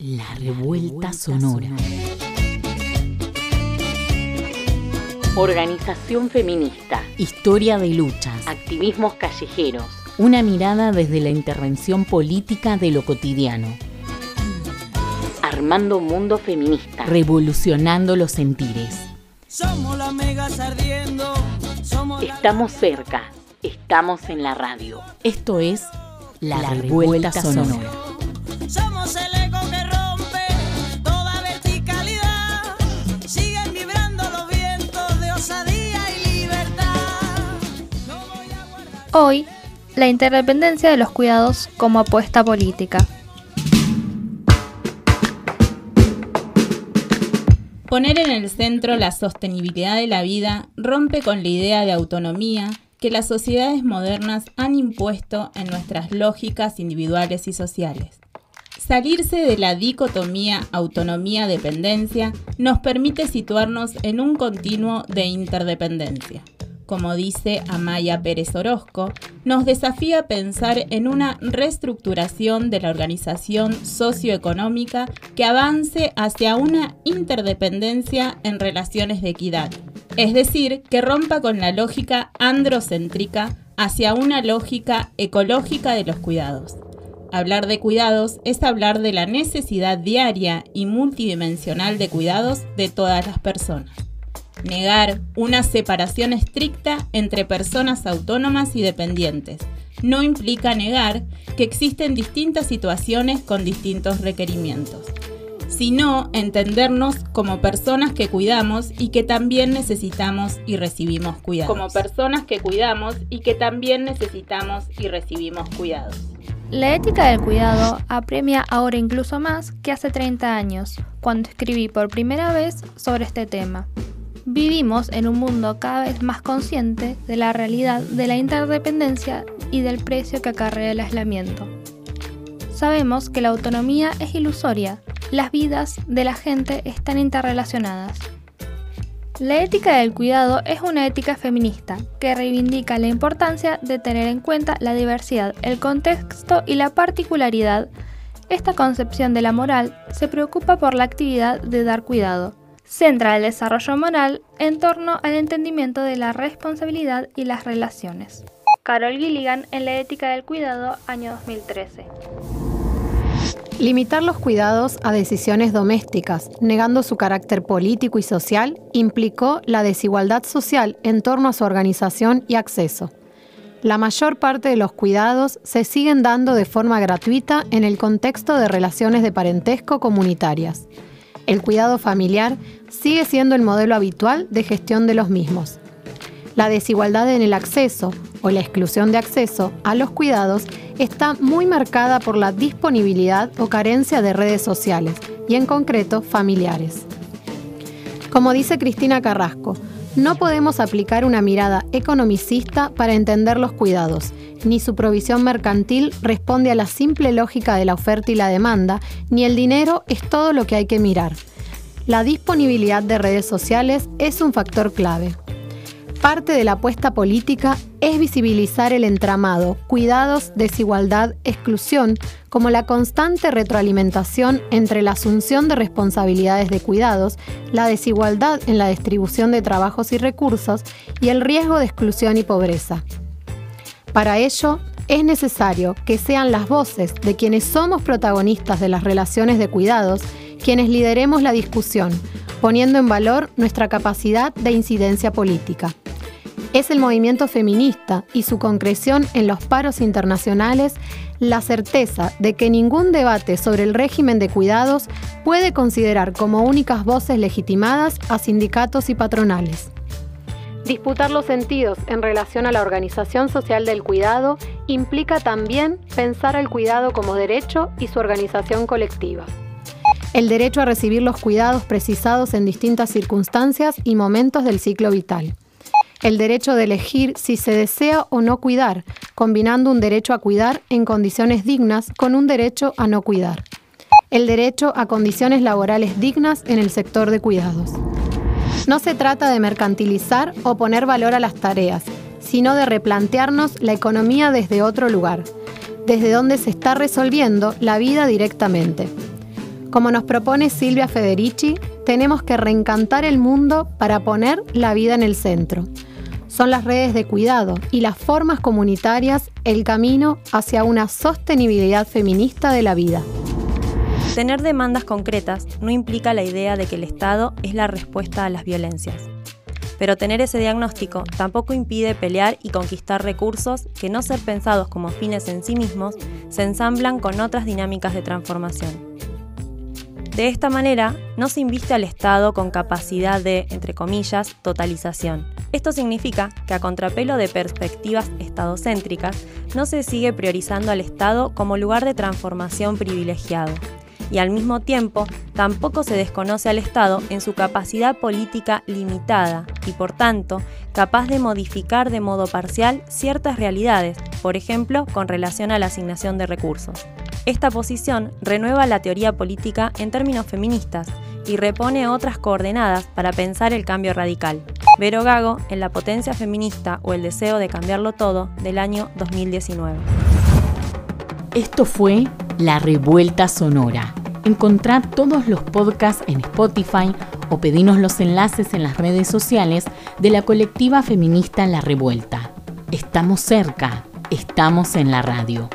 La revuelta sonora. Organización feminista. Historia de luchas. Activismos callejeros. Una mirada desde la intervención política de lo cotidiano. Armando mundo feminista. Revolucionando los sentires. Somos las megas ardiendo. Estamos cerca. Estamos en la radio. Esto es La, revuelta, sonora. Hoy, la interdependencia de los cuidados como apuesta política. Poner en el centro la sostenibilidad de la vida rompe con la idea de autonomía que las sociedades modernas han impuesto en nuestras lógicas individuales y sociales. Salirse de la dicotomía autonomía-dependencia nos permite situarnos en un continuo de interdependencia. Como dice Amaya Pérez Orozco, nos desafía pensar en una reestructuración de la organización socioeconómica que avance hacia una interdependencia en relaciones de equidad, es decir, que rompa con la lógica androcéntrica hacia una lógica ecológica de los cuidados. Hablar de cuidados es hablar de la necesidad diaria y multidimensional de cuidados de todas las personas. Negar una separación estricta entre personas autónomas y dependientes no implica negar que existen distintas situaciones con distintos requerimientos sino entendernos como personas que cuidamos y que también necesitamos y recibimos cuidados. Como personas que cuidamos y que también necesitamos y recibimos cuidados. La ética del cuidado apremia ahora incluso más que hace 30 años, cuando escribí por primera vez sobre este tema. Vivimos en un mundo cada vez más consciente de la realidad de la interdependencia y del precio que acarrea el aislamiento. Sabemos que la autonomía es ilusoria las vidas de la gente están interrelacionadas. La ética del cuidado es una ética feminista que reivindica la importancia de tener en cuenta la diversidad, el contexto y la particularidad. Esta concepción de la moral se preocupa por la actividad de dar cuidado. Centra el desarrollo moral en torno al entendimiento de la responsabilidad y las relaciones. Carol Gilligan en La ética del cuidado, año 2013. Limitar los cuidados a decisiones domésticas, negando su carácter político y social, implicó la desigualdad social en torno a su organización y acceso. La mayor parte de los cuidados se siguen dando de forma gratuita en el contexto de relaciones de parentesco comunitarias. El cuidado familiar sigue siendo el modelo habitual de gestión de los mismos. La desigualdad en el acceso o la exclusión de acceso a los cuidados está muy marcada por la disponibilidad o carencia de redes sociales y en concreto familiares. Como dice Cristina Carrasco, no podemos aplicar una mirada economicista para entender los cuidados, ni su provisión mercantil responde a la simple lógica de la oferta y la demanda, ni el dinero es todo lo que hay que mirar. La disponibilidad de redes sociales es un factor clave. Parte de la apuesta política es visibilizar el entramado, cuidados, desigualdad, exclusión, como la constante retroalimentación entre la asunción de responsabilidades de cuidados, la desigualdad en la distribución de trabajos y recursos y el riesgo de exclusión y pobreza. Para ello, es necesario que sean las voces de quienes somos protagonistas de las relaciones de cuidados quienes lideremos la discusión, poniendo en valor nuestra capacidad de incidencia política es el movimiento feminista y su concreción en los paros internacionales la certeza de que ningún debate sobre el régimen de cuidados puede considerar como únicas voces legitimadas a sindicatos y patronales. Disputar los sentidos en relación a la organización social del cuidado implica también pensar el cuidado como derecho y su organización colectiva. El derecho a recibir los cuidados precisados en distintas circunstancias y momentos del ciclo vital el derecho de elegir si se desea o no cuidar, combinando un derecho a cuidar en condiciones dignas con un derecho a no cuidar. El derecho a condiciones laborales dignas en el sector de cuidados. No se trata de mercantilizar o poner valor a las tareas, sino de replantearnos la economía desde otro lugar, desde donde se está resolviendo la vida directamente. Como nos propone Silvia Federici, tenemos que reencantar el mundo para poner la vida en el centro. Son las redes de cuidado y las formas comunitarias el camino hacia una sostenibilidad feminista de la vida. Tener demandas concretas no implica la idea de que el Estado es la respuesta a las violencias. Pero tener ese diagnóstico tampoco impide pelear y conquistar recursos que no ser pensados como fines en sí mismos se ensamblan con otras dinámicas de transformación. De esta manera, no se inviste al Estado con capacidad de, entre comillas, totalización. Esto significa que a contrapelo de perspectivas estadocéntricas, no se sigue priorizando al Estado como lugar de transformación privilegiado, y al mismo tiempo tampoco se desconoce al Estado en su capacidad política limitada y por tanto capaz de modificar de modo parcial ciertas realidades, por ejemplo con relación a la asignación de recursos. Esta posición renueva la teoría política en términos feministas y repone otras coordenadas para pensar el cambio radical. Vero Gago en La potencia feminista o el deseo de cambiarlo todo del año 2019. Esto fue La Revuelta Sonora. Encontrad todos los podcasts en Spotify o pedinos los enlaces en las redes sociales de la colectiva feminista La Revuelta. Estamos cerca, estamos en la radio.